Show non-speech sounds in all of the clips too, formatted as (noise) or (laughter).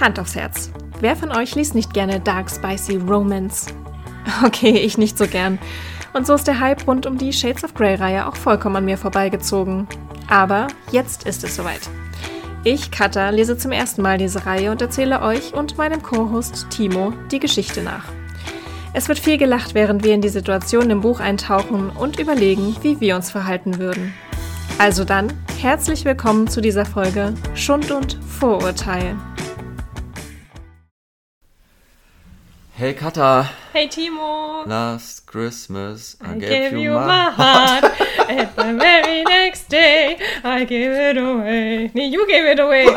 Hand aufs Herz. Wer von euch liest nicht gerne Dark Spicy Romance? (laughs) Okay, ich nicht so gern. Und so ist der Hype rund um die Shades of Grey-Reihe auch vollkommen an mir vorbeigezogen. Aber jetzt ist es soweit. Ich, Katha, lese zum ersten Mal diese Reihe und erzähle euch und meinem Co-Host Timo die Geschichte nach. Es wird viel gelacht, während wir in die Situation im Buch eintauchen und überlegen, wie wir uns verhalten würden. Also dann, herzlich willkommen zu dieser Folge Schund und Vorurteil. Hey Katha. Hey Timo. Last Christmas I, I gave, gave, you my heart. And the very next day I gave it away. Nee, you gave it away. (laughs)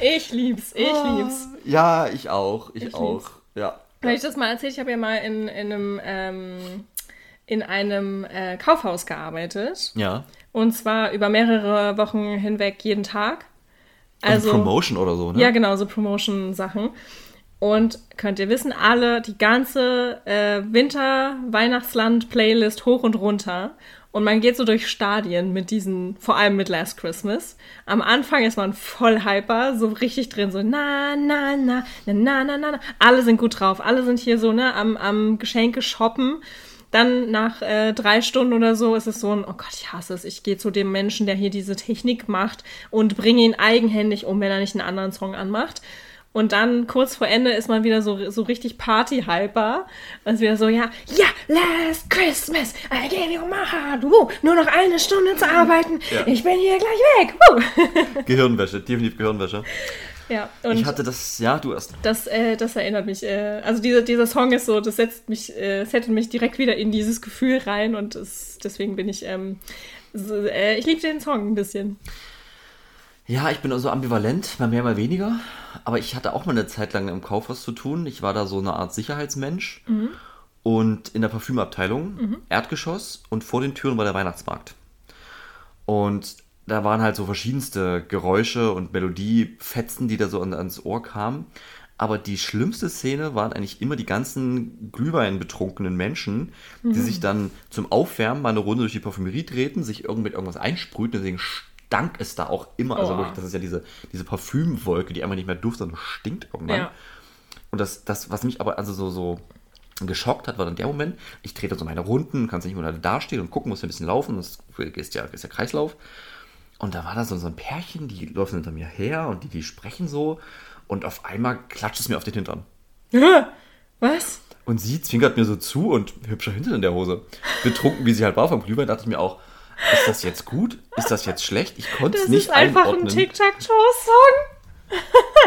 ich lieb's, ich ah, lieb's. Ja, ich auch, ich, ich auch. Lieb's. Ja. Weil ich das mal erzählt, ich habe ja mal in, in einem, ähm, in einem äh, Kaufhaus gearbeitet. Ja. Und zwar über mehrere Wochen hinweg jeden Tag. Also, also Promotion oder so, ne? Ja, genau, so Promotion-Sachen. Und könnt ihr wissen, alle, die ganze äh, Winter-Weihnachtsland-Playlist hoch und runter. Und man geht so durch Stadien mit diesen, vor allem mit Last Christmas. Am Anfang ist man voll hyper, so richtig drin, so na, na, na, na, na, na, na. Alle sind gut drauf, alle sind hier so, ne, am, am Geschenke shoppen. Dann nach äh, drei Stunden oder so ist es so ein, oh Gott, ich hasse es. Ich gehe zu dem Menschen, der hier diese Technik macht und bringe ihn eigenhändig um, wenn er nicht einen anderen Song anmacht. Und dann kurz vor Ende ist man wieder so, so richtig Party-Hyper. Und ist wieder so, ja, ja, last Christmas, I gave you my heart. Woo, nur noch eine Stunde zu arbeiten. Ja. Ich bin hier gleich weg. Woo. (laughs) Gehirnwäsche, definitiv Gehirnwäsche. Ja, und ich hatte das, ja, du erst. Das, äh, das erinnert mich, äh, also dieser, dieser Song ist so, das setzt mich, äh, setzt mich direkt wieder in dieses Gefühl rein und das, deswegen bin ich, ähm, so, äh, ich liebe den Song ein bisschen. Ja, ich bin also ambivalent, mal mehr, mal weniger. Aber ich hatte auch mal eine Zeit lang im Kaufhaus zu tun. Ich war da so eine Art Sicherheitsmensch. Mhm. Und in der Parfümabteilung, mhm. Erdgeschoss und vor den Türen war der Weihnachtsmarkt. Und da waren halt so verschiedenste Geräusche und Melodiefetzen, die da so ans Ohr kamen. Aber die schlimmste Szene waren eigentlich immer die ganzen Glühwein betrunkenen Menschen, die mhm. sich dann zum Aufwärmen mal eine Runde durch die Parfümerie treten, sich irgend mit irgendwas einsprühten, deswegen stank es da auch immer. Also oh. Das ist ja diese, diese Parfümwolke, die einfach nicht mehr duftet, sondern stinkt irgendwann. Ja. Und das, das, was mich aber also so, so geschockt hat, war dann der Moment, ich trete so meine Runden, kannst nicht nur da stehen und gucken, muss ein bisschen laufen, das ist ja, ist ja Kreislauf. Und da war da so, so ein Pärchen, die laufen hinter mir her und die, die sprechen so und auf einmal klatscht es mir auf den Hintern. Was? Und sie zwinkert mir so zu und hübscher Hintern in der Hose. Betrunken, wie sie halt war vom Glühwein, dachte ich mir auch, ist das jetzt gut? Ist das jetzt schlecht? Ich konnte es nicht einordnen. Das ist einfach ein Tic-Tac-Toe-Song.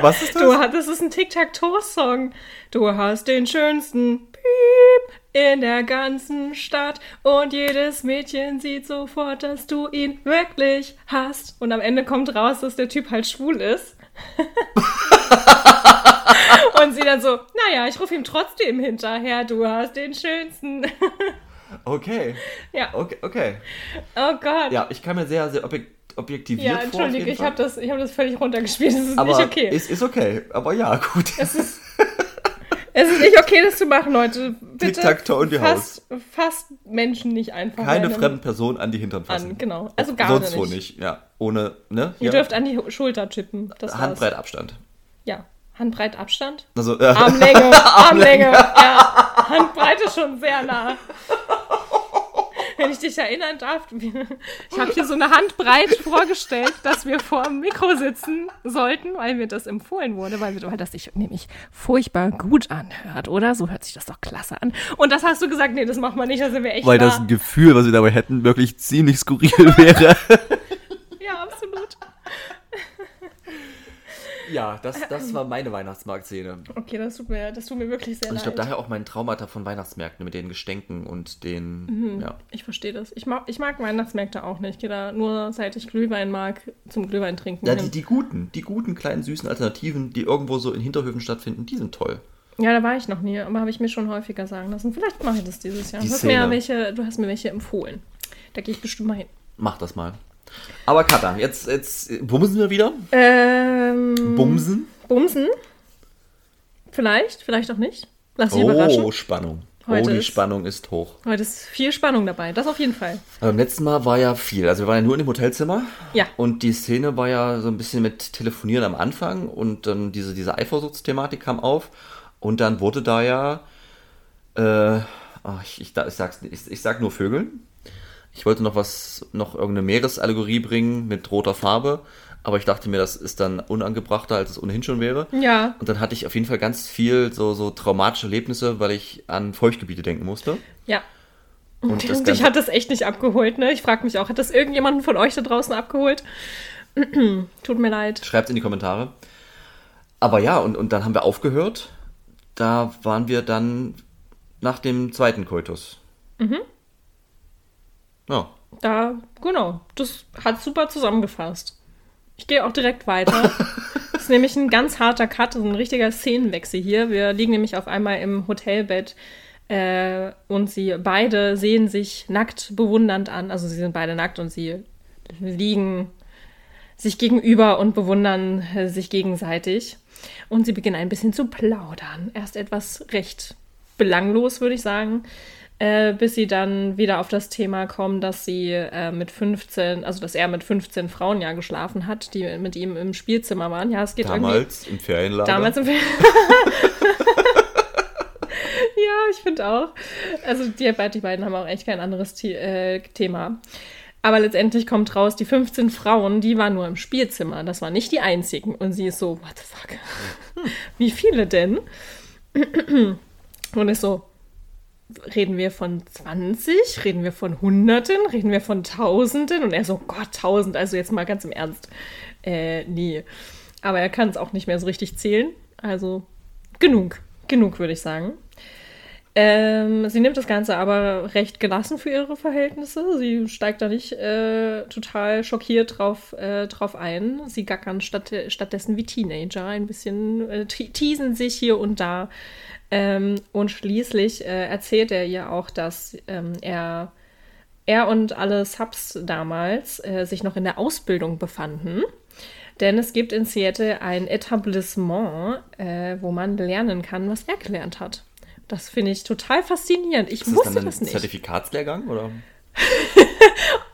Was ist das? Du, das ist ein Tic-Tac-Toe-Song. Du hast den schönsten Piep in der ganzen Stadt und jedes Mädchen sieht sofort, dass du ihn wirklich hast. Und am Ende kommt raus, dass der Typ halt schwul ist. (laughs) und sie dann so, naja, ich rufe ihm trotzdem hinterher, du hast den schönsten. Okay. Ja. Okay, okay. Oh Gott. Ja, ich kann mir sehr, sehr objek objektiviert Ja, entschuldige, ich habe das, hab das völlig runtergespielt. Das ist aber nicht okay. Ist, ist okay, aber ja, gut. Es ist, (laughs) es ist nicht okay, das zu machen, Leute. Bitte Haus. Fast Menschen nicht einfach. Keine fremden Personen an die Hintern fassen. An, genau. Also gar Sonst nicht. Sonst wo nicht, ja. Ohne, ne? Ihr ja. dürft an die Schulter chippen. Handbreit Abstand. Ja. Handbreit Abstand? Also, äh, Armlänge. (laughs) Armlänge. ja. Handbreite schon sehr nah (laughs) wenn ich dich erinnern darf, ich habe hier so eine Handbreit vorgestellt, dass wir vor dem Mikro sitzen sollten, weil mir das empfohlen wurde, weil, weil das sich nämlich furchtbar gut anhört, oder? So hört sich das doch klasse an. Und das hast du gesagt, nee, das machen wir nicht, da sind wir echt Weil da. das Gefühl, was wir dabei hätten, wirklich ziemlich skurril (laughs) wäre. ja, absolut. Ja, das, das war meine Weihnachtsmarktszene. Okay, das tut mir, das tut mir wirklich sehr leid. Und ich glaube, daher auch mein Traumata von Weihnachtsmärkten mit den Gestänken und den. Mhm, ja. Ich verstehe das. Ich mag, ich mag Weihnachtsmärkte auch nicht. Ich gehe da nur, seit ich Glühwein mag, zum Glühwein trinken. Ja, die, die guten, die guten kleinen süßen Alternativen, die irgendwo so in Hinterhöfen stattfinden, die sind toll. Ja, da war ich noch nie, aber habe ich mir schon häufiger sagen lassen. Vielleicht mache ich das dieses Jahr. Du hast, mir welche, du hast mir welche empfohlen. Da gehe ich bestimmt mal hin. Mach das mal. Aber Katha, jetzt, jetzt bumsen wir wieder? Ähm, bumsen? Bumsen? Vielleicht, vielleicht auch nicht. Lass dich oh, überraschen. Oh, Spannung. Heute oh, die ist- Spannung ist hoch. Heute ist viel Spannung dabei, das auf jeden Fall. Beim letzten Mal war ja viel. Also wir waren ja nur in dem Hotelzimmer. Ja. Und die Szene war ja so ein bisschen mit Telefonieren am Anfang und dann diese, diese Eifersuchtsthematik kam auf. Und dann wurde da ja, äh, ach, ich, ich, ich, sag's, ich, ich sag nur Vögeln. Ich wollte noch was, noch irgendeine Meeresallegorie bringen mit roter Farbe, aber ich dachte mir, das ist dann unangebrachter, als es ohnehin schon wäre. Ja. Und dann hatte ich auf jeden Fall ganz viel so, so traumatische Erlebnisse, weil ich an Feuchtgebiete denken musste. Ja. Und Und das dich Ganze- hat das echt nicht abgeholt, ne? Ich frage mich auch, hat das irgendjemanden von euch da draußen abgeholt? (clears throat) Tut mir leid. Schreibt in die Kommentare. Aber ja, und, und dann haben wir aufgehört. Da waren wir dann nach dem zweiten Koitus. Mhm. Ja. Da, genau, das hat super zusammengefasst. Ich gehe auch direkt weiter. das (laughs) ist nämlich ein ganz harter Cut, ein richtiger Szenenwechsel hier. Wir liegen nämlich auf einmal im Hotelbett äh, und sie beide sehen sich nackt bewundernd an. Also sie sind beide nackt und sie liegen sich gegenüber und bewundern äh, sich gegenseitig. Und sie beginnen ein bisschen zu plaudern. Erst etwas recht belanglos, würde ich sagen, äh, bis sie dann wieder auf das Thema kommen, dass sie äh, mit 15, also dass er mit 15 Frauen ja geschlafen hat, die mit ihm im Spielzimmer waren. Ja, es geht irgendwie. Damals im Ferienlager. Damals im (laughs) Ja, ich finde auch. Also die, die beiden haben auch echt kein anderes The äh, Thema. Aber letztendlich kommt raus, die 15 Frauen, die waren nur im Spielzimmer. Das waren nicht die einzigen. Und sie ist so, what the fuck? Wie viele denn? Und ist so, reden wir von 20? Reden wir von Hunderten? Reden wir von Tausenden? Und er so, Gott, tausend. Also jetzt mal ganz im Ernst. Äh, nee. Aber er kann es auch nicht mehr so richtig zählen. Also genug. Genug, würde ich sagen. Ähm, sie nimmt das Ganze aber recht gelassen für ihre Verhältnisse. Sie steigt da nicht äh, total schockiert drauf, äh, drauf ein. Sie gackern statt, stattdessen wie Teenager, ein bisschen äh, te- teasen sich hier und da. Ähm, und schließlich äh, erzählt er ihr auch, dass ähm, er, er und alle Subs damals äh, sich noch in der Ausbildung befanden. Denn es gibt in Seattle ein Etablissement, äh, wo man lernen kann, was er gelernt hat. Das finde ich total faszinierend. Ich ist das wusste dann ein das nicht. Zertifikatslehrgang? Oder? (laughs)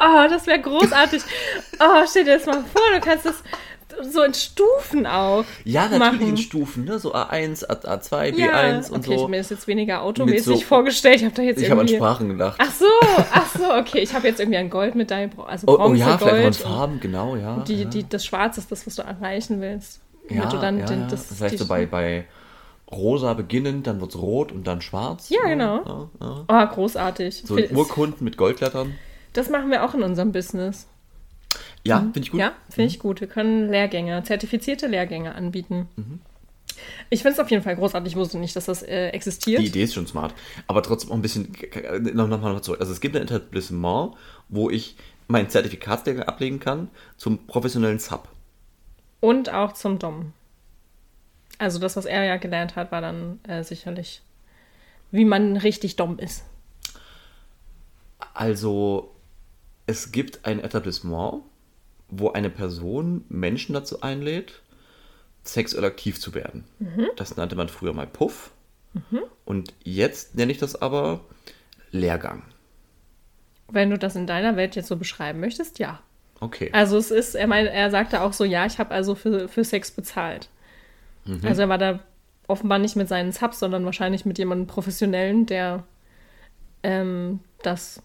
Oh, das wäre großartig. Oh, stell dir das mal vor, du kannst das so in Stufen auch Ja, natürlich machen. in Stufen, ne? So A1, A, A2, ja, B1 und okay, ich so. habe mir das jetzt weniger automäßig so- vorgestellt. Ich habe da jetzt Ich habe an. Sprachen gedacht. Ach so, ach so, okay. Ich habe jetzt irgendwie an Goldmedaille, also oh, oh Bronze, ja, vielleicht auch Gold. in Farben, genau, ja. die, ja. die, das Schwarz ist das, was du erreichen willst. ja, du dann ja, den, ja. das, Vielleicht die- so bei, bei rosa beginnen, dann wird's rot und dann schwarz. Ja, genau. Ja, ja. Oh, großartig. So Urkunden mit Goldlettern. Das machen wir auch in unserem Business. Ja, finde ich gut. Mhm. Ja, finde ich gut. Wir können Lehrgänge, zertifizierte Lehrgänge anbieten. Mhm. Ich finde es auf jeden Fall großartig. Ich wusste nicht, dass das äh, existiert. Die Idee ist schon smart. Aber trotzdem auch ein bisschen, noch, noch mal zurück. Also es gibt ein Etablissement, wo ich mein Zertifikatslehrgang ablegen kann zum professionellen Sub. Und auch zum Dom. Also das, was er ja gelernt hat, war dann äh, sicherlich, wie man richtig Dom ist. Also es gibt ein Etablissement, wo eine Person Menschen dazu einlädt, sexuell aktiv zu werden. Das nannte man früher mal Puff. Und jetzt nenne ich das aber Lehrgang. Wenn du das in deiner Welt jetzt so beschreiben möchtest, ja. Okay. Also es ist, er, mein, er sagte auch so, ja, ich habe also für, für Sex bezahlt. Also er war da offenbar nicht mit seinen Subs, sondern wahrscheinlich mit jemandem Professionellen, der ähm, das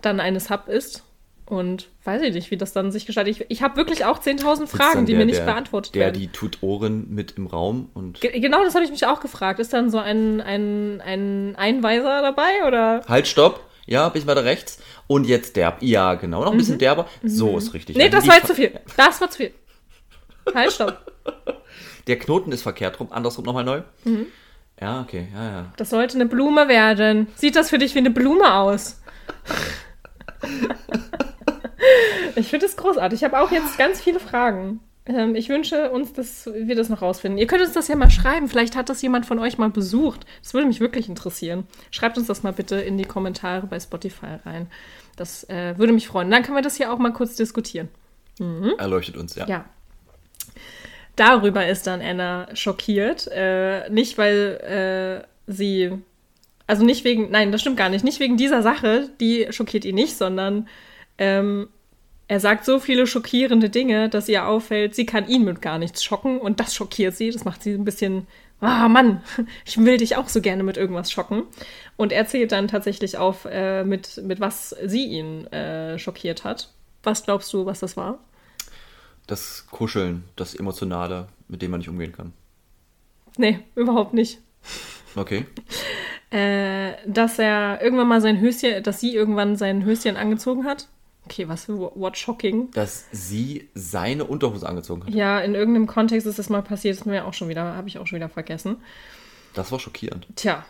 dann eine Sub ist. Und weiß ich nicht, wie das dann sich gestaltet. Ich, ich habe wirklich auch 10.000 Sitzt Fragen, die der, mir nicht der, beantwortet Der werden. die Tutorin mit im Raum und Ge- Genau, das habe ich mich auch gefragt. Ist dann so ein, ein, ein Einweiser dabei oder? Halt, stopp. Ja, bisschen weiter rechts. Und jetzt derb. Ja, genau. Noch ein bisschen derber. So ist richtig. Mhm. Nee, das war jetzt zu viel. Das war zu viel. Halt, stopp. (laughs) Der Knoten ist verkehrt rum. Andersrum nochmal neu. Mhm. Ja, okay. Ja, ja. Das sollte eine Blume werden. Sieht das für dich wie eine Blume aus? (laughs) Ich finde es großartig. Ich habe auch jetzt ganz viele Fragen. Ähm, ich wünsche uns, dass wir das noch rausfinden. Ihr könnt uns das ja mal schreiben. Vielleicht hat das jemand von euch mal besucht. Das würde mich wirklich interessieren. Schreibt uns das mal bitte in die Kommentare bei Spotify rein. Das äh, würde mich freuen. Dann können wir das hier auch mal kurz diskutieren. Erleuchtet uns, ja. Ja. Darüber ist dann Anna schockiert. Äh, nicht, weil äh, sie Also nicht wegen, nein, das stimmt gar nicht. Nicht wegen dieser Sache, die schockiert ihn nicht, sondern ähm, er sagt so viele schockierende Dinge, dass ihr auffällt, sie kann ihn mit gar nichts schocken und das schockiert sie. Das macht sie ein bisschen, ah Mann, (laughs) ich will dich auch so gerne mit irgendwas schocken. Und er zählt dann tatsächlich auf, äh, mit, mit was sie ihn äh, schockiert hat. Was glaubst du, was das war? Das Kuscheln, das Emotionale, mit dem man nicht umgehen kann. Nee, überhaupt nicht. Okay. Äh, dass er irgendwann mal sein Höschen, dass sie irgendwann sein Höschen angezogen hat. Okay, was für what shocking. Dass sie seine Unterhose angezogen hat. Ja, in irgendeinem Kontext ist das mal passiert, ist mir auch schon wieder, habe ich auch schon wieder vergessen. Das war schockierend. Tja,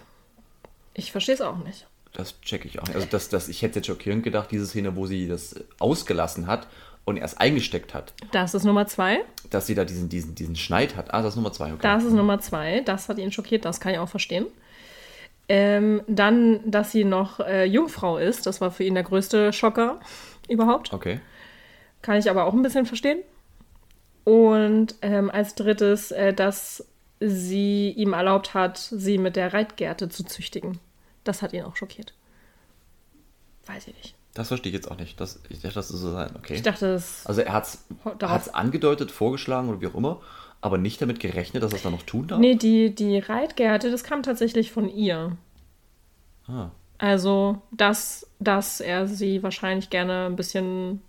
ich verstehe es auch nicht. Das checke ich auch nicht. Also das, das, ich hätte jetzt schockierend gedacht, diese Szene, wo sie das ausgelassen hat und erst eingesteckt hat. Das ist Nummer zwei. Dass sie da diesen, diesen, diesen Schneid hat. Ah, das ist Nummer zwei, okay. Das ist Nummer zwei. Das hat ihn schockiert, das kann ich auch verstehen. Ähm, dann, dass sie noch äh, Jungfrau ist, das war für ihn der größte Schocker überhaupt. Okay. Kann ich aber auch ein bisschen verstehen. Und ähm, als drittes, äh, dass sie ihm erlaubt hat, sie mit der Reitgerte zu züchtigen. Das hat ihn auch schockiert. Weiß ich nicht. Das verstehe ich jetzt auch nicht. Das, ich dachte, das soll so sein. Okay. Ich dachte, das. Also er hat es angedeutet, vorgeschlagen oder wie auch immer, aber nicht damit gerechnet, dass er es dann noch tun darf. Nee, die, die Reitgerte, das kam tatsächlich von ihr. Ah. Also, dass, dass er sie wahrscheinlich gerne ein bisschen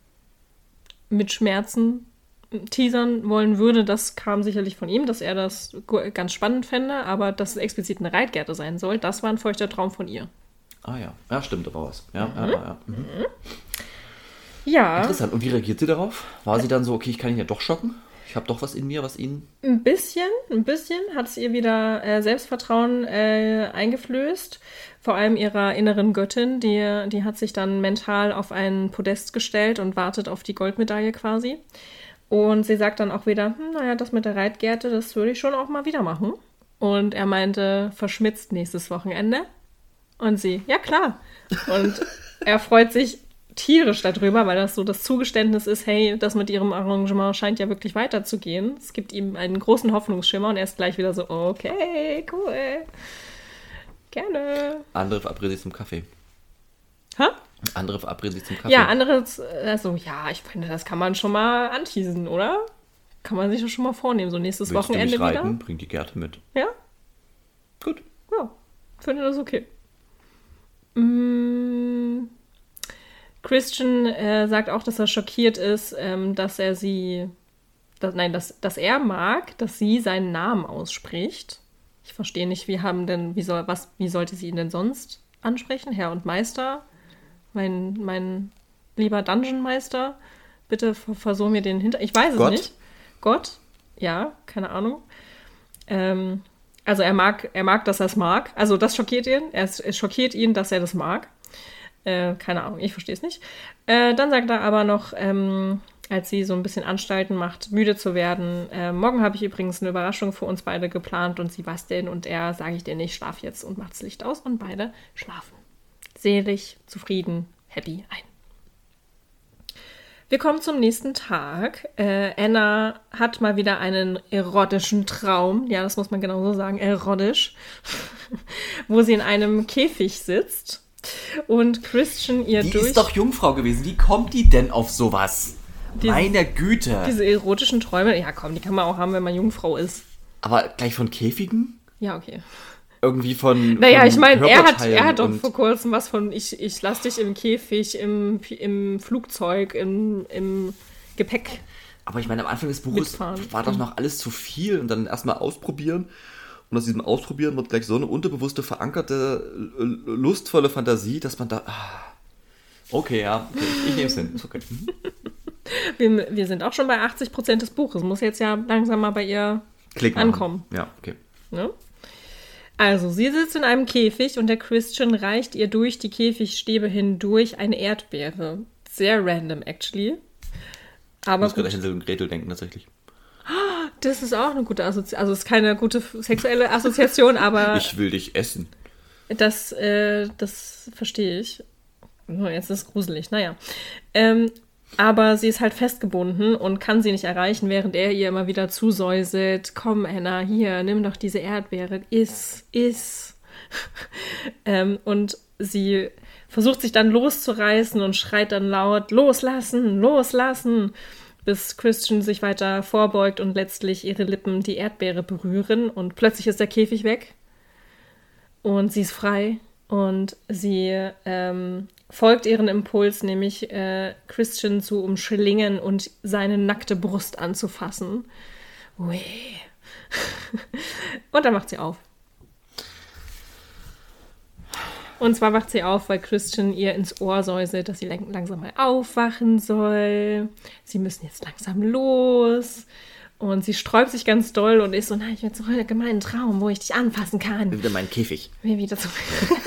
mit Schmerzen teasern wollen würde, das kam sicherlich von ihm, dass er das ganz spannend fände, aber dass es explizit eine Reitgerte sein soll, das war ein feuchter Traum von ihr. Ah ja. Ja, stimmt, da war was. Ja, ja, ja. Mhm. Ja, Interessant. Und wie reagiert sie darauf? War sie dann so, okay, ich kann ihn ja doch schocken? Ich habe doch was in mir, was ihn. ein bisschen, ein bisschen hat es ihr wieder äh, Selbstvertrauen äh, eingeflößt. Vor allem ihrer inneren Göttin, die, die hat sich dann mental auf ein Podest gestellt und wartet auf die Goldmedaille quasi. Und sie sagt dann auch wieder, hm, naja, das mit der Reitgerte, das würde ich schon auch mal wieder machen. Und er meinte, verschmitzt nächstes Wochenende. Und sie, ja klar. Und er freut sich tierisch darüber, weil das so das Zugeständnis ist, hey, das mit ihrem Arrangement scheint ja wirklich weiterzugehen. Es gibt ihm einen großen Hoffnungsschimmer und er ist gleich wieder so, okay, cool. Gerne. Andere verabreden sich zum Kaffee. Hä? Andere verabreden sich zum Kaffee. Ja, anderes, also ja, ich finde, das kann man schon mal anteasen, oder? Kann man sich doch schon mal vornehmen, so nächstes Willst du Wochenende mich reiten? wieder. Bring die Gerte mit. Ja? Gut. Ja, finde das okay. Mm, Christian äh, sagt auch, dass er schockiert ist, ähm, dass er sie, dass, nein, dass, dass er mag, dass sie seinen Namen ausspricht. Ich verstehe nicht, wie haben denn, wie soll, was, wie sollte sie ihn denn sonst ansprechen? Herr und Meister? Mein, mein lieber Dungeon-Meister? Bitte ver- versuch mir den hinter. Ich weiß es Gott? nicht. Gott? Ja, keine Ahnung. Ähm, also er mag, er mag, dass er es mag. Also das schockiert ihn. Er, es schockiert ihn, dass er das mag. Äh, keine Ahnung, ich verstehe es nicht. Äh, dann sagt er aber noch, ähm, als sie so ein bisschen Anstalten macht, müde zu werden, äh, morgen habe ich übrigens eine Überraschung für uns beide geplant und denn? Und er, sage ich dir nicht, schlaf jetzt und macht das Licht aus und beide schlafen. Selig, zufrieden, happy ein. Wir kommen zum nächsten Tag. Äh, Anna hat mal wieder einen erotischen Traum. Ja, das muss man genau so sagen, erotisch. (laughs) Wo sie in einem Käfig sitzt und Christian ihr Die durch ist doch Jungfrau gewesen. Wie kommt die denn auf sowas? Die- Meine Güte. diese erotischen Träume. Ja, komm, die kann man auch haben, wenn man Jungfrau ist. Aber gleich von Käfigen? Ja, okay. Irgendwie von. Naja, von ich meine, er hat, er hat doch vor kurzem was von, ich, ich lass dich im Käfig, im, im Flugzeug, im, im Gepäck. Aber ich meine, am Anfang des Buches Mitfahren. war doch noch alles zu viel und dann erstmal ausprobieren. Und aus diesem Ausprobieren wird gleich so eine unterbewusste, verankerte, lustvolle Fantasie, dass man da. Ah. Okay, ja, okay, ich, ich nehme es hin. Ist okay. Mhm. (laughs) Wir, wir sind auch schon bei 80 Prozent des Buches. Muss jetzt ja langsam mal bei ihr Klick. Ankommen. Ja, okay. Ne? Also, sie sitzt in einem Käfig und der Christian reicht ihr durch die Käfigstäbe hindurch eine Erdbeere. Sehr random, actually. Ich Aber muss gerade an Hänsel und Gretel denken, tatsächlich. Das ist auch eine gute Assoziation. Also, es ist keine gute sexuelle Assoziation, (laughs) aber Ich will dich essen. das, äh, das verstehe ich. Jetzt ist es gruselig, naja. Ähm, aber sie ist halt festgebunden und kann sie nicht erreichen, während er ihr immer wieder zusäuselt. Komm, Anna, hier, nimm doch diese Erdbeere. Iss, iss. (laughs) ähm, und sie versucht sich dann loszureißen und schreit dann laut, loslassen, loslassen, bis Christian sich weiter vorbeugt und letztlich ihre Lippen die Erdbeere berühren und plötzlich ist der Käfig weg und sie ist frei und sie ähm, folgt ihren Impuls, nämlich äh, Christian zu umschlingen und seine nackte Brust anzufassen. Ui. (laughs) und dann macht sie auf. Und zwar wacht sie auf, weil Christian ihr ins Ohr säuselt, dass sie langsam mal aufwachen soll. Sie müssen jetzt langsam los. Und sie sträubt sich ganz doll und ist so, nein, ich will zurück in meinen Traum, wo ich dich anfassen kann. Wieder mein Käfig. Wieder zurück. (laughs)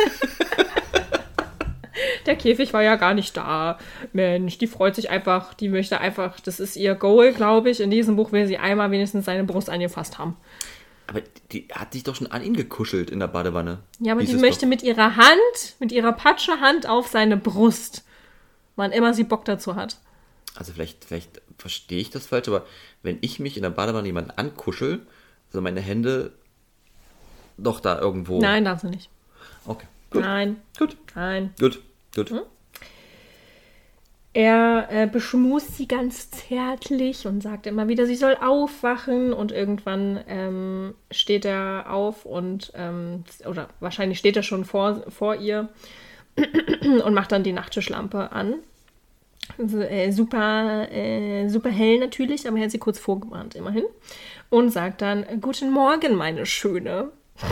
Der Käfig war ja gar nicht da. Mensch, die freut sich einfach, die möchte einfach, das ist ihr Goal, glaube ich. In diesem Buch will sie einmal wenigstens seine Brust angefasst haben. Aber die hat sich doch schon an ihn gekuschelt in der Badewanne. Ja, aber die möchte doch. mit ihrer Hand, mit ihrer Patschehand auf seine Brust. Wann immer sie Bock dazu hat. Also vielleicht, vielleicht verstehe ich das falsch, aber wenn ich mich in der Badewanne jemanden ankuschel, also meine Hände doch da irgendwo. Nein, darf sie nicht. Okay. Gut. Nein. Gut. Nein. Gut. Gut. Hm? Er äh, beschmust sie ganz zärtlich und sagt immer wieder, sie soll aufwachen. Und irgendwann ähm, steht er auf und, ähm, oder wahrscheinlich steht er schon vor, vor ihr (clears throat) und macht dann die Nachttischlampe an. Also, äh, super, äh, super hell natürlich, aber er hat sie kurz vorgewarnt, immerhin. Und sagt dann: Guten Morgen, meine Schöne. (laughs)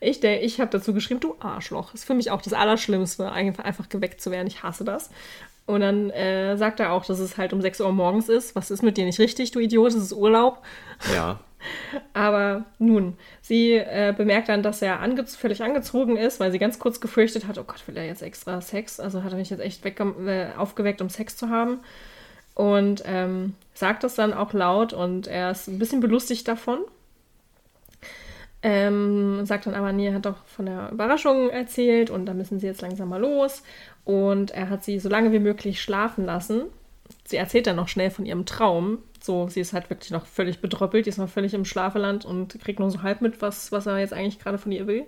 Ich, ich habe dazu geschrieben, du Arschloch. Ist für mich auch das Allerschlimmste, einfach, einfach geweckt zu werden. Ich hasse das. Und dann äh, sagt er auch, dass es halt um 6 Uhr morgens ist. Was ist mit dir nicht richtig, du Idiot? Es ist Urlaub. Ja. (laughs) Aber nun, sie äh, bemerkt dann, dass er ange völlig angezogen ist, weil sie ganz kurz gefürchtet hat, oh Gott, will er jetzt extra Sex? Also hat er mich jetzt echt äh, aufgeweckt, um Sex zu haben. Und ähm, sagt das dann auch laut und er ist ein bisschen belustigt davon. Ähm, sagt dann aber, nee, er hat doch von der Überraschung erzählt und da müssen sie jetzt langsam mal los. Und er hat sie so lange wie möglich schlafen lassen. Sie erzählt dann noch schnell von ihrem Traum. So, sie ist halt wirklich noch völlig bedröppelt, die ist noch völlig im Schlafeland und kriegt nur so halb mit, was, was er jetzt eigentlich gerade von ihr will.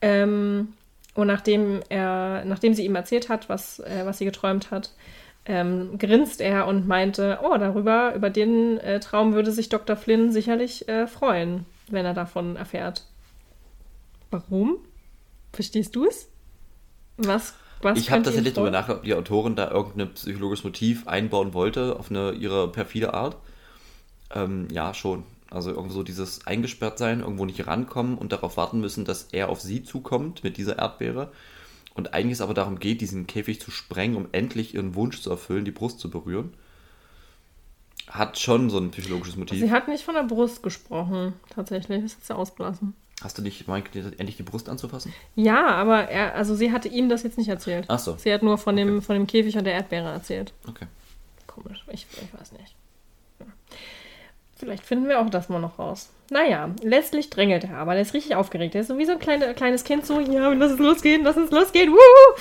Ähm, und nachdem er, nachdem sie ihm erzählt hat, was, äh, was sie geträumt hat, ähm, grinst er und meinte, oh, darüber, über den äh, Traum würde sich Dr. Flynn sicherlich äh, freuen wenn er davon erfährt. Warum? Verstehst du es? Was, was Ich habe tatsächlich darüber nachgedacht, ob die Autorin da irgendein psychologisches Motiv einbauen wollte, auf eine ihre perfide Art. Ähm, ja, schon. Also irgendwo so dieses eingesperrt sein, irgendwo nicht rankommen und darauf warten müssen, dass er auf sie zukommt mit dieser Erdbeere. Und eigentlich es aber darum geht, diesen Käfig zu sprengen, um endlich ihren Wunsch zu erfüllen, die Brust zu berühren hat schon so ein psychologisches Motiv. Sie hat nicht von der Brust gesprochen, tatsächlich. Das hat sie ausgelassen. Hast du nicht mal endlich die Brust anzufassen? Ja, aber er, also sie hatte ihm das jetzt nicht erzählt. Ach so. Sie hat nur von dem, von dem Käfig und der Erdbeere erzählt. Okay. Komisch, ich, ich weiß nicht. Ja. Vielleicht finden wir auch das mal noch raus. Naja, letztlich drängelt er aber. Der ist richtig aufgeregt. Der ist so wie so ein kleine, kleines Kind, so, ja, lass es losgehen, lass es losgehen, wuhu!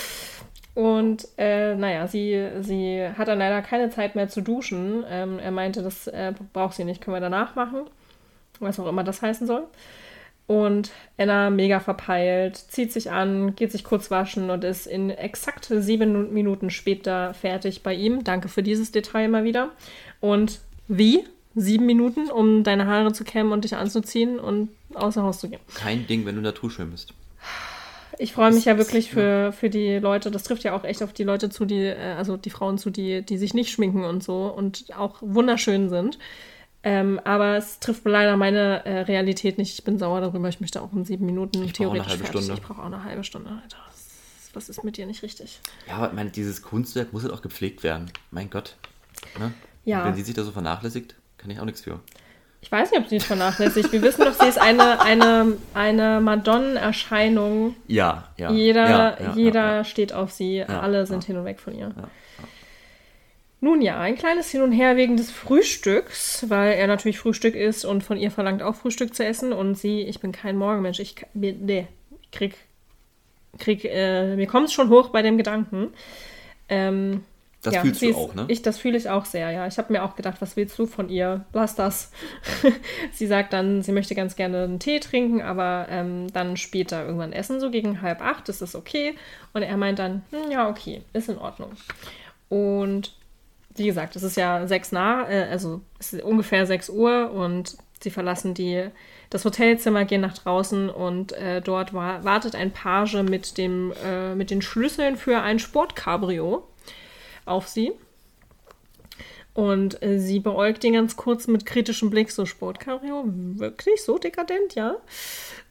Und äh, naja, sie, sie hat dann leider keine Zeit mehr zu duschen. Ähm, er meinte, das äh, braucht sie nicht, können wir danach machen. Was auch immer das heißen soll. Und Anna, mega verpeilt, zieht sich an, geht sich kurz waschen und ist in exakt sieben Minuten später fertig bei ihm. Danke für dieses Detail mal wieder. Und wie? Sieben Minuten, um deine Haare zu kämmen und dich anzuziehen und außer Haus zu gehen. Kein Ding, wenn du naturschön bist. Ich freue mich ja wirklich für, für die Leute, das trifft ja auch echt auf die Leute zu, die, äh, also die Frauen zu, die, die sich nicht schminken und so und auch wunderschön sind. Ähm, aber es trifft leider meine äh, Realität nicht. Ich bin sauer darüber. Ich möchte auch in sieben Minuten ich theoretisch fertig. Stunde. Ich brauche auch eine halbe Stunde, Alter. Was ist mit dir nicht richtig? Ja, aber ich meine, dieses Kunstwerk muss halt auch gepflegt werden. Mein Gott. Ne? Ja. Wenn sie sich da so vernachlässigt, kann ich auch nichts für. Ich weiß nicht, ob sie es vernachlässigt. Wir wissen doch, sie ist eine, eine, eine Madonnenerscheinung. Ja, ja. Jeder, ja, ja, jeder ja, steht auf sie. Alle sind hin und weg von ihr. Nun ja, ein kleines Hin und Her wegen des Frühstücks, weil er natürlich Frühstück isst und von ihr verlangt auch Frühstück zu essen. Und sie, ich bin kein Morgenmensch. Ich, nee, ich krieg, krieg äh, mir kommt es schon hoch bei dem Gedanken. Ähm, Das ja, fühlst du ist, auch, ne? Ich, das fühle ich auch sehr, ja. Ich habe mir auch gedacht, was willst du von ihr? Lass das. (laughs) sie sagt dann, sie möchte ganz gerne einen Tee trinken, aber ähm, dann später irgendwann essen, so gegen halb acht, ist das okay. Und er meint dann, hm, ja, okay, ist in Ordnung. Und wie gesagt, es ist ja sechs nah, äh, also es ist ungefähr sechs Uhr und sie verlassen die, das Hotelzimmer, gehen nach draußen und äh, dort war, wartet ein Page mit, dem, äh, mit den Schlüsseln für ein Sportcabrio auf sie. Und äh, sie beäugt ihn ganz kurz mit kritischem Blick, so Sportcabrio, wirklich so dekadent, ja.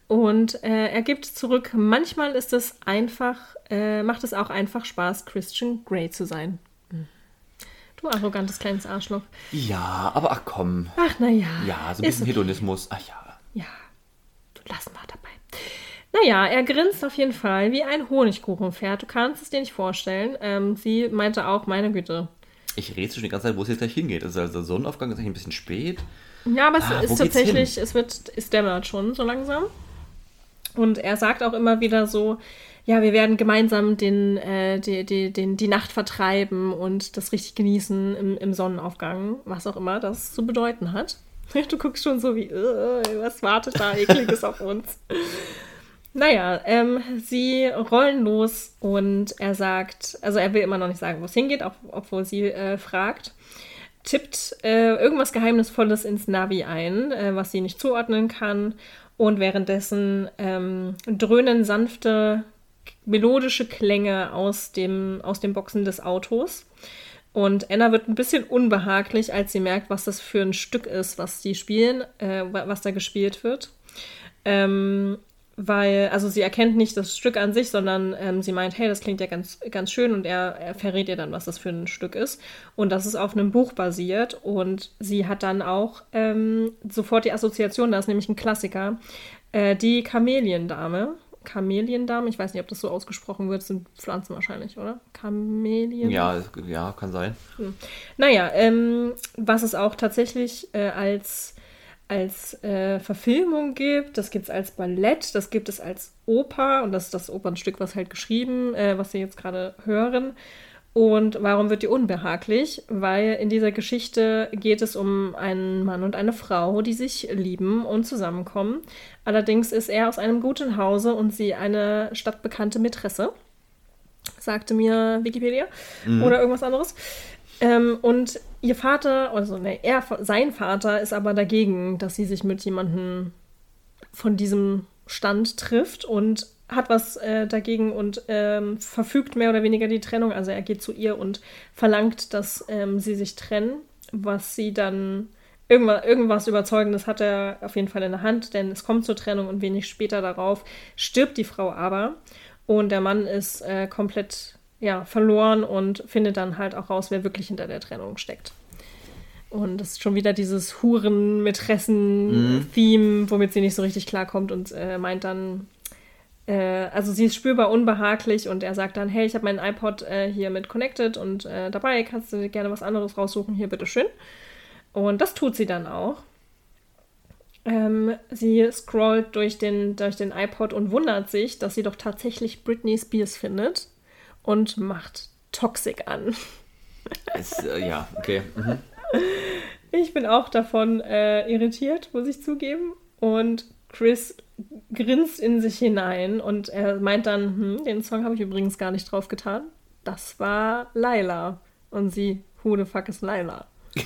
Und äh, er gibt zurück, manchmal ist es einfach, äh, macht es auch einfach Spaß, Christian Grey zu sein. Hm. Du arrogantes kleines Arschloch. Ja, aber ach komm. Ach, naja. Ja, so ein bisschen Hedonismus. Ach ja. Ja, du lassen wir dabei. Naja, er grinst auf jeden Fall wie ein Honigkuchenpferd. Du kannst es dir nicht vorstellen. Ähm, sie meinte auch, meine Güte. Ich rede schon die ganze Zeit, wo es jetzt gleich hingeht. Also der Sonnenaufgang ist eigentlich ein bisschen spät. Ja, aber es Ah, ist tatsächlich, es wird, es dämmert schon so langsam. Und er sagt auch immer wieder so, ja, wir werden gemeinsam den, äh, die, die, den, die Nacht vertreiben und das richtig genießen im, im Sonnenaufgang, was auch immer das zu bedeuten hat. (laughs) Du guckst schon so wie, äh, was wartet da ekliges auf uns? (laughs) Naja, ähm, sie rollen los und er sagt, also er will immer noch nicht sagen, wo es hingeht, auch, obwohl sie äh, fragt, tippt äh, irgendwas Geheimnisvolles ins Navi ein, äh, was sie nicht zuordnen kann. Und währenddessen ähm, dröhnen sanfte, melodische Klänge aus dem, aus den Boxen des Autos. Und Anna wird ein bisschen unbehaglich, als sie merkt, was das für ein Stück ist, was sie spielen, äh, was da gespielt wird. Ähm, weil, also sie erkennt nicht das Stück an sich, sondern ähm, sie meint, hey, das klingt ja ganz, ganz schön und er, er verrät ihr dann, was das für ein Stück ist. Und das ist auf einem Buch basiert und sie hat dann auch ähm, sofort die Assoziation, da ist nämlich ein Klassiker, äh, die Kameliendame. Kameliendame, ich weiß nicht, ob das so ausgesprochen wird, sind Pflanzen wahrscheinlich, oder? Kamelien? Ja, ja, kann sein. Naja, ähm, was es auch tatsächlich äh, als, als äh, Verfilmung gibt, das gibt es als Ballett, das gibt es als Oper und das ist das Opernstück, was halt geschrieben, äh, was wir jetzt gerade hören. Und warum wird die unbehaglich? Weil in dieser Geschichte geht es um einen Mann und eine Frau, die sich lieben und zusammenkommen. Allerdings ist er aus einem guten Hause und sie eine stadtbekannte Mätresse, sagte mir Wikipedia oder irgendwas anderes. Ähm, und ihr Vater, also ne, er, sein Vater ist aber dagegen, dass sie sich mit jemandem von diesem Stand trifft und hat was äh, dagegen und ähm, verfügt mehr oder weniger die Trennung. Also er geht zu ihr und verlangt, dass ähm, sie sich trennen, was sie dann irgendwas, irgendwas Überzeugendes hat er auf jeden Fall in der Hand, denn es kommt zur Trennung und wenig später darauf stirbt die Frau aber und der Mann ist äh, komplett ja, verloren und findet dann halt auch raus, wer wirklich hinter der Trennung steckt. Und das ist schon wieder dieses Huren-Mätressen-Theme, womit sie nicht so richtig klarkommt und äh, meint dann, äh, also sie ist spürbar unbehaglich und er sagt dann, hey, ich habe meinen iPod äh, hier mit connected und äh, dabei kannst du dir gerne was anderes raussuchen, hier bitteschön. Und das tut sie dann auch. Ähm, sie scrollt durch den, durch den iPod und wundert sich, dass sie doch tatsächlich Britney Spears findet und macht Toxic an. (laughs) Es, äh, ja, okay. Mhm. Ich bin auch davon äh, irritiert, muss ich zugeben. Und Chris grinst in sich hinein und er meint dann, hm, den Song habe ich übrigens gar nicht drauf getan. Das war Laila. Und sie, who the fuck is Laila? (laughs)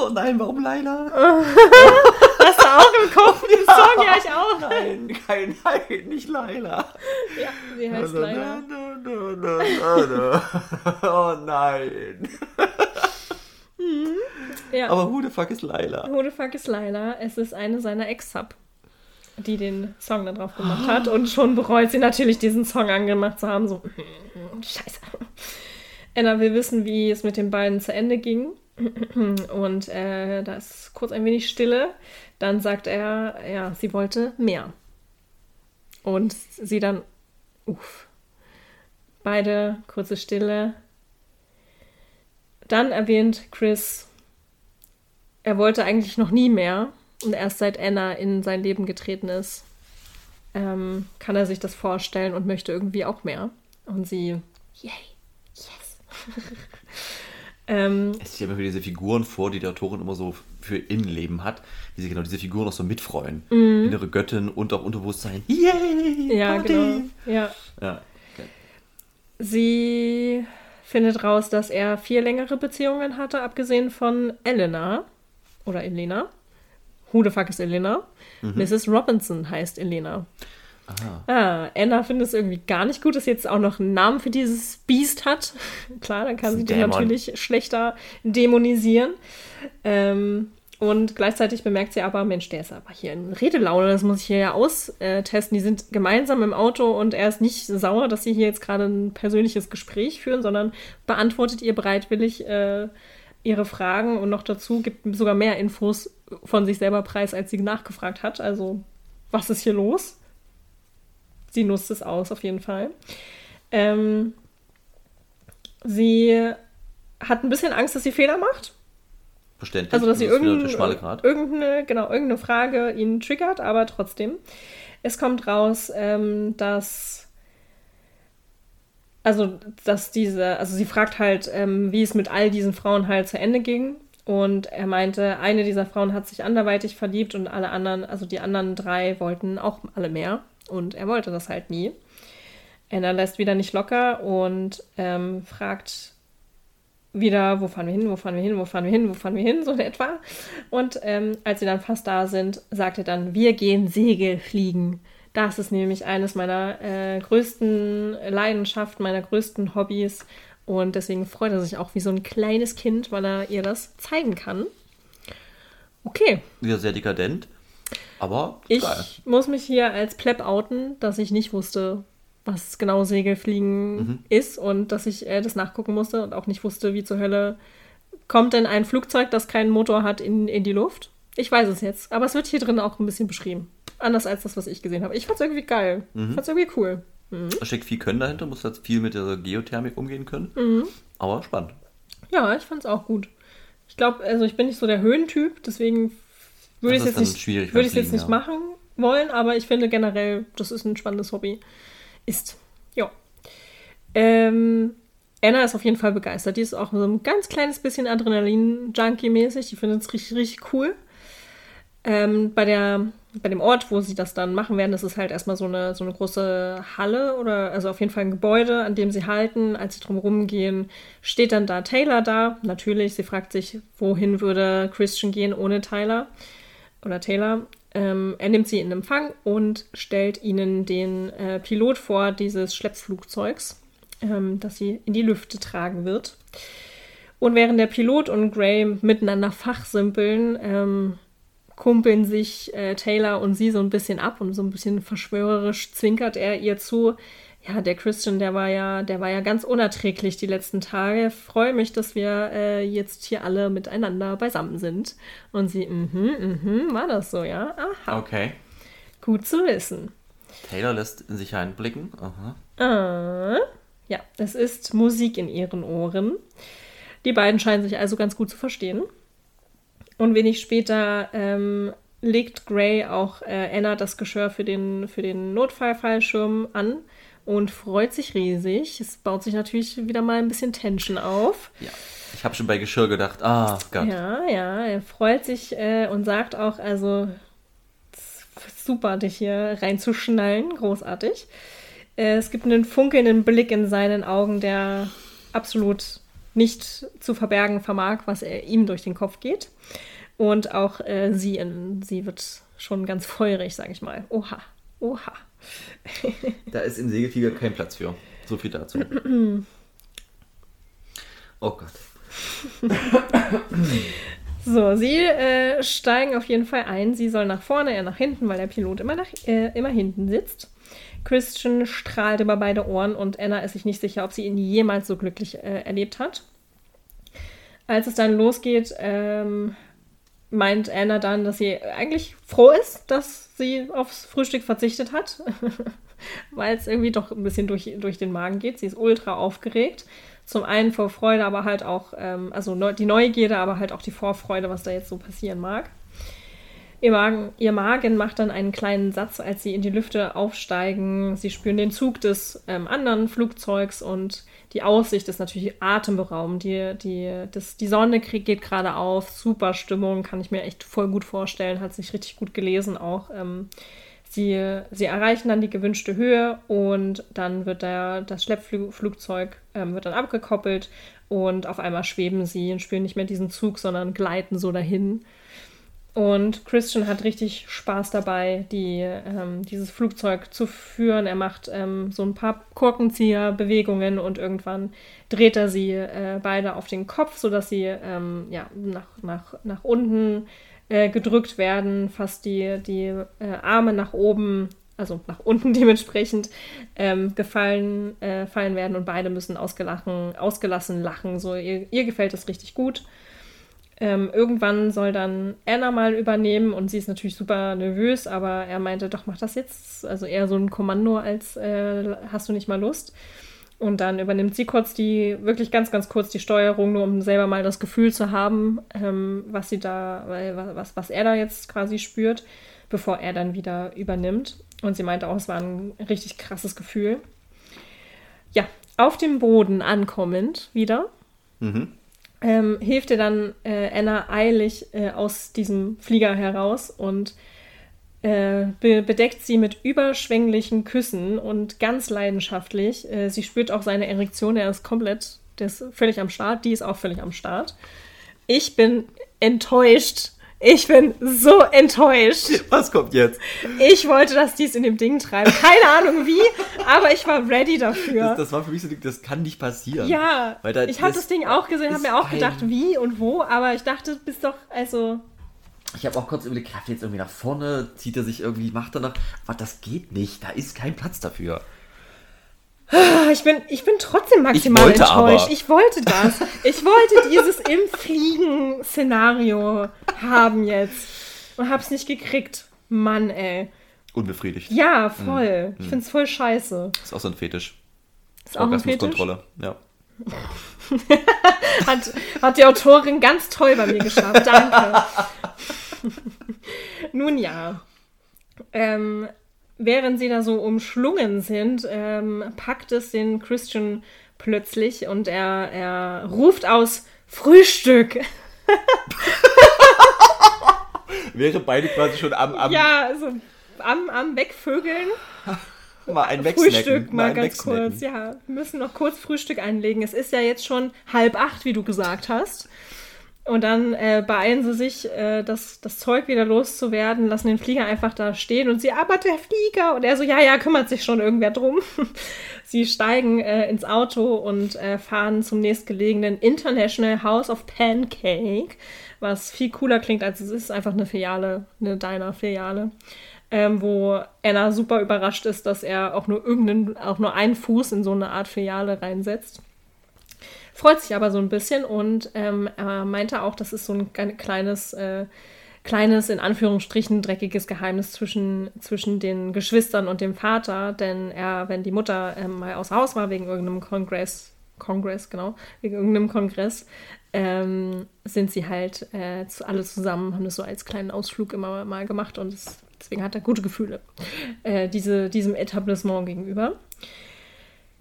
Oh nein, warum Laila? (laughs) Hast du auch im Kopf den Song? Ja, ich auch. Nein, kein, nein, nicht Laila. Ja, sie heißt Laila. Na, na, na, na, na. (laughs) Oh nein. Ja. Aber who the fuck ist Laila? Who the fuck is Laila? Es ist eine seiner Ex-Sub, die den Song dann drauf gemacht hat. Und schon bereut sie natürlich, diesen Song angemacht zu haben. So, (laughs) scheiße. Anna will wissen, wie es mit den beiden zu Ende ging. Und äh, da ist kurz ein wenig Stille. Dann sagt er, ja, sie wollte mehr. Und sie dann, uff. Beide kurze Stille. Dann erwähnt Chris, er wollte eigentlich noch nie mehr. Und erst seit Anna in sein Leben getreten ist, ähm, kann er sich das vorstellen und möchte irgendwie auch mehr. Und sie, yay, yes. (laughs) Ähm, Es stelle mir diese Figuren vor, die die Autorin immer so für Innenleben hat, wie sie genau diese Figuren auch so mitfreuen. Innere Göttin und auch Unterbewusstsein. Yay! Mhm. ja, Party! genau. Ja. Ja. Okay. Sie findet raus, dass er vier längere Beziehungen hatte, abgesehen von Elena. Oder Elena. Who the fuck ist Elena? Mrs. Robinson heißt Elena. Aha. Ah, Anna findet es irgendwie gar nicht gut, dass sie jetzt auch noch einen Namen für dieses Biest hat. (laughs) Klar, dann kann sie den natürlich schlechter dämonisieren. Ähm, und gleichzeitig bemerkt sie aber, Mensch, der ist aber hier in Redelaune, das muss ich hier ja austesten. Die sind gemeinsam im Auto und er ist nicht sauer, dass sie hier jetzt gerade ein persönliches Gespräch führen, sondern beantwortet ihr bereitwillig äh, ihre Fragen und noch dazu gibt sogar mehr Infos von sich selber preis, als sie nachgefragt hat. Also, was ist hier los? Sie nutzt es aus, auf jeden Fall. Ähm, sie hat ein bisschen Angst, dass sie Fehler macht. Verständlich. Also, dass sie Das ist wieder irgendein, der schmale Grat. irgendeine, genau, irgendeine Frage ihn triggert, aber trotzdem. Es kommt raus, ähm, dass. Also, dass diese. Also, sie fragt halt, ähm, wie es mit all diesen Frauen halt zu Ende ging. Und er meinte, eine dieser Frauen hat sich anderweitig verliebt und alle anderen, also die anderen drei wollten auch alle mehr. Und er wollte das halt nie. Anna lässt wieder nicht locker und ähm, fragt wieder, wo fahren wir hin, wo fahren wir hin, wo fahren wir hin, wo fahren wir hin, so in etwa. Und ähm, als sie dann fast da sind, sagt er dann, wir gehen Segel fliegen. Das ist nämlich eines meiner äh, größten Leidenschaften, meiner größten Hobbys. Und deswegen freut er sich auch wie so ein kleines Kind, weil er ihr das zeigen kann. Okay, Wieder sehr dekadent. Aber ich geil. muss mich hier als Pleb outen, dass ich nicht wusste, was genau Segelfliegen ist und dass ich äh, das nachgucken musste und auch nicht wusste, wie zur Hölle kommt denn ein Flugzeug, das keinen Motor hat, in, in die Luft. Ich weiß es jetzt, aber es wird hier drin auch ein bisschen beschrieben. Anders als das, was ich gesehen habe. Ich fand's irgendwie geil. Ich fand's irgendwie cool. Da steckt viel Können dahinter, muss jetzt viel mit der Geothermik umgehen können. Mhm. Aber spannend. Ja, ich fand's auch gut. Ich glaube, also ich bin nicht so der Höhentyp, deswegen würde ich es jetzt nicht, beim jetzt nicht ja. machen wollen, aber ich finde generell, das ist ein spannendes Hobby. Ist. Ja. Ähm, Anna ist auf jeden Fall begeistert. Die ist auch so ein ganz kleines bisschen Adrenalin-Junkie-mäßig. Die findet es richtig, richtig cool. Ähm, bei, der, bei dem Ort, wo sie das dann machen werden, das ist halt erstmal so eine, so eine große Halle oder also auf jeden Fall ein Gebäude, an dem sie halten. Als sie drum rumgehen, steht dann da Taylor da. Natürlich, sie fragt sich, wohin würde Christian gehen ohne Tyler oder Taylor. Ähm, er nimmt sie in Empfang und stellt ihnen den äh, Pilot vor dieses Schleppflugzeugs, ähm, das sie in die Lüfte tragen wird. Und während der Pilot und Gray miteinander fachsimpeln, ähm, kumpeln sich äh, Taylor und sie so ein bisschen ab und so ein bisschen verschwörerisch zwinkert er ihr zu. Ja, der Christian, der war ja, der war ja ganz unerträglich die letzten Tage. Freue mich, dass wir äh, jetzt hier alle miteinander beisammen sind. Und sie, mhm, mhm, war das so, ja? Aha, Okay. gut zu wissen. Taylor lässt in sich einblicken. Aha. Ah, ja, es ist Musik in ihren Ohren. Die beiden scheinen sich also ganz gut zu verstehen. Und wenig später ähm, legt Gray auch äh, Anna das Geschirr für den, für den Notfallfallschirm an und freut sich riesig. Es baut sich natürlich wieder mal ein bisschen Tension auf. Ja. Ich habe schon bei Geschirr gedacht, ah Gott. Ja, ja, er freut sich äh, und sagt auch, also super, dich hier reinzuschnallen, großartig. Äh, es gibt einen funkelnden Blick in seinen Augen, der absolut nicht zu verbergen vermag, was er ihm durch den Kopf geht. Und auch äh, sie, in, sie wird schon ganz feurig, sag ich mal. Oha, oha. (laughs) Da ist im Segelflieger kein Platz für. So viel dazu. oh Gott. (laughs) So, sie äh, steigen auf jeden Fall ein. Sie soll nach vorne, er nach hinten, weil der Pilot immer, nach, äh, immer hinten sitzt. Christian strahlt über beide Ohren und Anna ist sich nicht sicher, ob sie ihn jemals so glücklich äh, erlebt hat. Als es dann losgeht, ähm, meint Anna dann, dass sie eigentlich froh ist, dass sie aufs Frühstück verzichtet hat, (laughs) weil es irgendwie doch ein bisschen durch, durch den Magen geht. Sie ist ultra aufgeregt. Zum einen vor Freude, aber halt auch, ähm, also neu, die Neugierde, aber halt auch die Vorfreude, was da jetzt so passieren mag. Ihr Magen, ihr Magen macht dann einen kleinen Satz, als sie in die Lüfte aufsteigen. Sie spüren den Zug des ähm, anderen Flugzeugs und die Aussicht ist natürlich atemberaubend. Die, die, das, die Sonne geht gerade auf, super Stimmung, kann ich mir echt voll gut vorstellen, hat sich richtig gut gelesen auch. Ähm, sie, sie erreichen dann die gewünschte Höhe und dann wird der, das Schleppflugzeug ähm, wird dann abgekoppelt und auf einmal schweben sie und spüren nicht mehr diesen Zug, sondern gleiten so dahin. Und Christian hat richtig Spaß dabei, die, ähm, dieses Flugzeug zu führen. Er macht ähm, so ein paar Korkenzieher-Bewegungen und irgendwann dreht er sie äh, beide auf den Kopf, sodass sie ähm, ja, nach, nach, nach unten äh, gedrückt werden, fast die, die äh, Arme nach oben, also nach unten (laughs) dementsprechend, ähm, gefallen äh, fallen werden und beide müssen ausgelachen, ausgelassen lachen. So, ihr, ihr gefällt es richtig gut. Ähm, irgendwann soll dann Anna mal übernehmen und sie ist natürlich super nervös, aber er meinte, doch, mach das jetzt. Also eher so ein Kommando als äh, hast du nicht mal Lust. Und dann übernimmt sie kurz die, wirklich ganz, ganz kurz die Steuerung, nur um selber mal das Gefühl zu haben, ähm, was sie da, was, was er da jetzt quasi spürt, bevor er dann wieder übernimmt. Und sie meinte auch, es war ein richtig krasses Gefühl. Ja, auf dem Boden ankommend wieder. Mhm ähm, hilft ihr dann äh, Anna eilig äh, aus diesem Flieger heraus und äh, be bedeckt sie mit überschwänglichen Küssen und ganz leidenschaftlich. Äh, sie spürt auch seine Erektion, er ist komplett, der ist völlig am Start, die ist auch völlig am Start. Ich bin enttäuscht ich bin so enttäuscht. Was kommt jetzt? Ich wollte, dass die es in dem Ding treiben. Keine Ahnung wie, aber ich war ready dafür. Das, das war für mich so, das kann nicht passieren. Ja, da, ich habe das Ding auch gesehen, habe mir auch gedacht, wie und wo, aber ich dachte, bist doch, also... Ich habe auch kurz überlegt, greift jetzt irgendwie nach vorne, zieht er sich irgendwie, macht er noch, aber das geht nicht, da ist kein Platz dafür. Ich bin, ich bin trotzdem maximal ich enttäuscht. Aber. Ich wollte das. Ich wollte dieses im Fliegen-Szenario haben jetzt. Und hab's nicht gekriegt. Mann, ey. Unbefriedigt. Ja, voll. Mhm. Ich find's voll scheiße. Ist auch so ein Fetisch. Ist auch ein Fetisch? Kontrolle, ja. (laughs) hat, hat die Autorin ganz toll bei mir geschafft. Danke. (laughs) Nun ja. Ähm, während sie da so umschlungen sind, ähm, packt es den Christian plötzlich und er, er ruft aus Frühstück. (laughs) Wäre beide quasi schon am, am Ja, so am, am Wegvögeln. (laughs) mal ein Frühstück mal, mal ganz kurz, ja. Wir müssen noch kurz Frühstück einlegen. Es ist ja jetzt schon halb acht, wie du gesagt hast. Und dann äh, beeilen sie sich, äh, das, das Zeug wieder loszuwerden, lassen den Flieger einfach da stehen und sie, aber der Flieger. Und er so, ja, ja, kümmert sich schon irgendwer drum. (laughs) sie steigen äh, ins Auto und äh, fahren zum nächstgelegenen International House of Pancake, was viel cooler klingt, als es ist. Einfach eine Filiale, eine Diner-Filiale. Ähm, wo Anna super überrascht ist, dass er auch nur irgendeinen, auch nur einen Fuß in so eine Art Filiale reinsetzt freut sich aber so ein bisschen und ähm, er meinte auch, das ist so ein kleines, äh, kleines, in Anführungsstrichen, dreckiges Geheimnis zwischen, zwischen den Geschwistern und dem Vater, denn er, wenn die Mutter ähm, mal außer Haus war wegen irgendeinem Kongress, Kongress, genau, wegen irgendeinem Kongress, ähm, sind sie halt äh, alle zusammen, haben das so als kleinen Ausflug immer mal gemacht und das, deswegen hat er gute Gefühle äh, diese, diesem Etablissement gegenüber.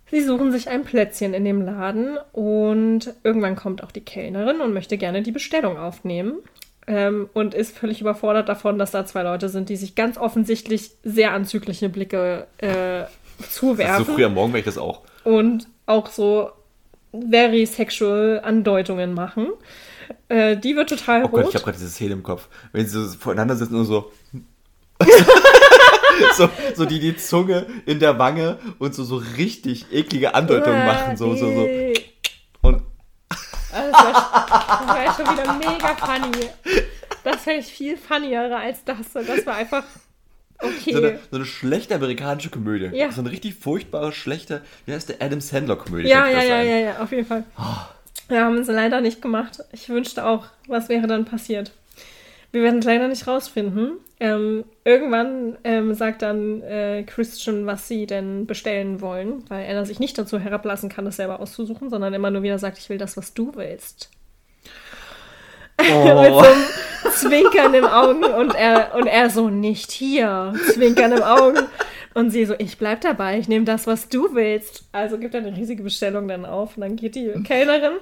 Sie suchen sich ein Plätzchen in dem Laden und irgendwann kommt auch die Kellnerin und möchte gerne die Bestellung aufnehmen. Ähm, und ist völlig überfordert davon, dass da zwei Leute sind, die sich ganz offensichtlich sehr anzügliche Blicke äh, zuwerfen. So früh am Morgen wäre ich das auch. Und auch so very sexual Andeutungen machen. Äh, die wird total oh rot. Gott, ich habe gerade diese Szene im Kopf. Wenn sie so voneinander sitzen und so. (laughs) (laughs) so, so die die Zunge in der Wange und so, so richtig eklige Andeutungen machen. So, so, so. Und. Also das, war, ja schon wieder mega funny. Das wäre viel funnier als das. Das war einfach. Okay. So eine, so eine schlechte amerikanische Komödie. Ja. So eine richtig furchtbare, schlechte, wie heißt der Adam Sandler-Komödie? Ja, ja, ja, ja, ja, auf jeden Fall. Oh. Wir haben es leider nicht gemacht. Ich wünschte auch, was wäre dann passiert. Wir werden es leider nicht rausfinden. Ähm, irgendwann ähm, sagt dann äh, Christian, was sie denn bestellen wollen, weil er sich nicht dazu herablassen kann, das selber auszusuchen, sondern immer nur wieder sagt, ich will das, was du willst. Oh. (laughs) mit, so, Zwinkern im Augen und er, und er so, nicht hier. Zwinkern im Augen. Und sie so, ich bleib dabei, ich nehme das, was du willst. Also gibt er eine riesige Bestellung dann auf und dann geht die Kellnerin.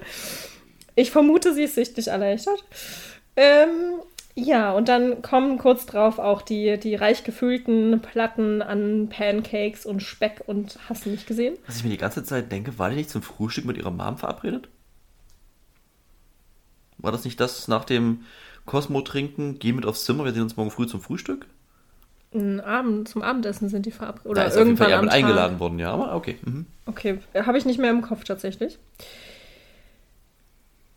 Ich vermute, sie ist sichtlich erleichtert. Ähm, ja, und dann kommen kurz drauf auch die, die reich gefüllten Platten an Pancakes und Speck und hast du nicht gesehen? Was ich mir die ganze Zeit denke, war die nicht zum Frühstück mit ihrer Mom verabredet? War das nicht das nach dem Cosmo-Trinken? Geh mit aufs Zimmer, wir sehen uns morgen früh zum Frühstück? Abend, zum Abendessen sind die verabredet. Da Oder ist auf jeden irgendwann Fall am Tag. eingeladen worden, ja, aber okay. Mhm. Okay, habe ich nicht mehr im Kopf tatsächlich.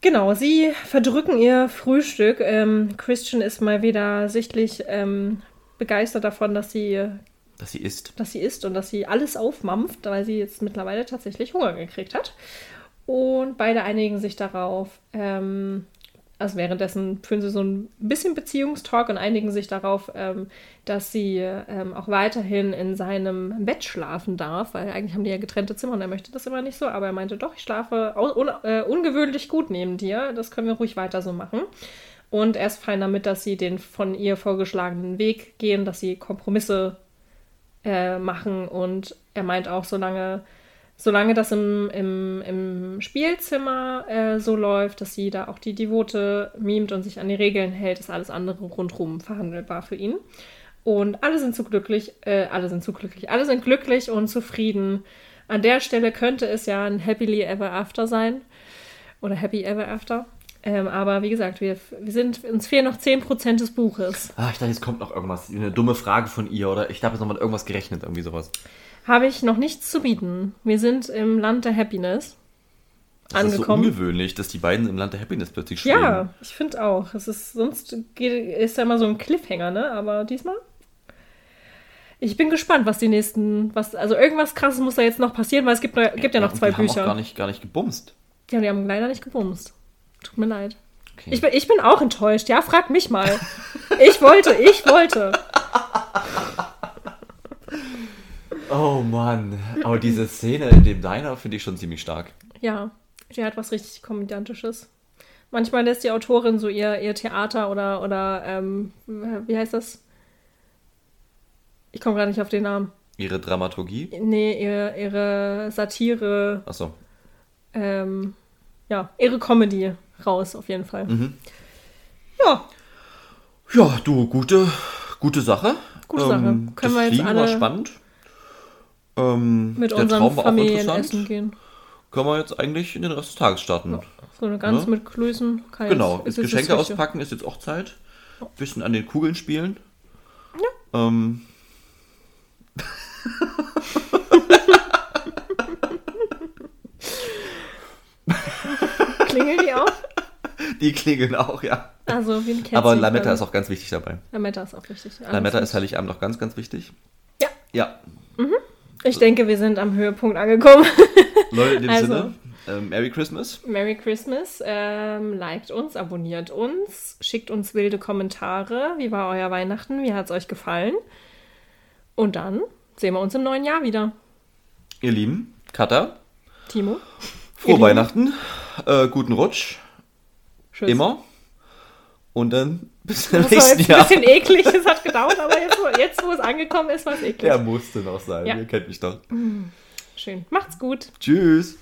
Genau, sie verdrücken ihr Frühstück. Ähm, Christian ist mal wieder sichtlich ähm, begeistert davon, dass sie, Dass sie isst. dass sie isst und dass sie alles aufmampft, weil sie jetzt mittlerweile tatsächlich Hunger gekriegt hat. Und beide einigen sich darauf, ähm, also währenddessen führen sie so ein bisschen Beziehungstalk und einigen sich darauf, ähm, dass sie ähm, auch weiterhin in seinem Bett schlafen darf, weil eigentlich haben die ja getrennte Zimmer und er möchte das immer nicht so, aber er meinte doch, ich schlafe un äh, ungewöhnlich gut neben dir, das können wir ruhig weiter so machen. Und er ist fein damit, dass sie den von ihr vorgeschlagenen Weg gehen, dass sie Kompromisse äh, machen und er meint auch, solange solange das im, im, im Spielzimmer äh, so läuft, dass sie da auch die Devote mimt und sich an die Regeln hält, ist alles andere rundherum verhandelbar für ihn. Und alle sind so glücklich, äh, alle sind so glücklich, alle sind glücklich und zufrieden. An der Stelle könnte es ja ein Happily Ever After sein. Oder Happy Ever After. Ähm, aber wie gesagt, wir, wir sind, uns fehlen noch 10% des Buches. Ah, ich dachte, jetzt kommt noch irgendwas. Eine dumme Frage von ihr oder ich habe jetzt noch mal irgendwas gerechnet, irgendwie sowas. Habe ich noch nichts zu bieten. Wir sind im Land der Happiness Das ist so angekommen. ungewöhnlich, dass die beiden im Land der Happiness plötzlich schweben. Ja, ich finde auch. Es ist, sonst geht, ist ja immer so ein Cliffhanger, ne? Aber diesmal. Ich bin gespannt, was die nächsten, was, also irgendwas krasses muss da jetzt noch passieren, weil es gibt, noch- gibt ja noch zwei die Haben auch Bücher. gar nicht, gar nicht gebumst. Ja, die haben leider nicht gebumst. Tut mir leid. Okay. Ich bin, ich bin auch enttäuscht, ja, frag mich mal. (laughs) Ich wollte, ich wollte. Oh Mann. Aber (clears throat) diese Szene in dem Diner finde ich schon ziemlich stark. Ja, die hat was richtig Komödiantisches. Manchmal lässt die Autorin so ihr, ihr Theater oder, oder ähm, wie heißt das? Ich komme gerade nicht auf den Namen. Ihre Dramaturgie. Nee, ihre, ihre Satire, Achso. ähm, ja, ihre Comedy raus, auf jeden Fall. Mhm. Ja, Ja, du, gute, gute Sache. Gute Sache. Können das wir jetzt Fliegen war alle spannend. Ähm, mit der unserem Traum war auch Familienessen interessant. gehen. Können wir jetzt eigentlich in den Rest des Tages starten. So eine Gans Ne? mit Klößen. Kann Genau, ist jetzt Geschenke auspacken ist jetzt auch Zeit. Bisschen an den Kugeln spielen. Ja. Ähm, (laughs) Klingeln die auch? (laughs) die klingeln auch, ja. Also wie ein Kätzchen. Aber Lametta ist auch ganz wichtig dabei. Lametta ist auch richtig. Lametta ist Heiligabend auch ganz, ganz wichtig. Ja. Ja, Ich denke, wir sind am Höhepunkt angekommen. (laughs) Leute, in dem Also. Sinne, ähm, Merry Christmas. Merry Christmas. Ähm, liked uns, abonniert uns, schickt uns wilde Kommentare. Wie war euer Weihnachten? Wie hat es euch gefallen? Und dann sehen wir uns im neuen Jahr wieder. Ihr Lieben, Katha, Timo? frohe. Weihnachten, äh, guten Rutsch, Tschüss. immer. Und dann (laughs) bis zum Das war nächsten jetzt ein Jahr. bisschen eklig. Es hat gedauert, aber jetzt, wo- jetzt wo es angekommen ist, war es eklig. Der musste noch sein, Ja. ihr kennt mich doch. Schön. Macht's gut. Tschüss.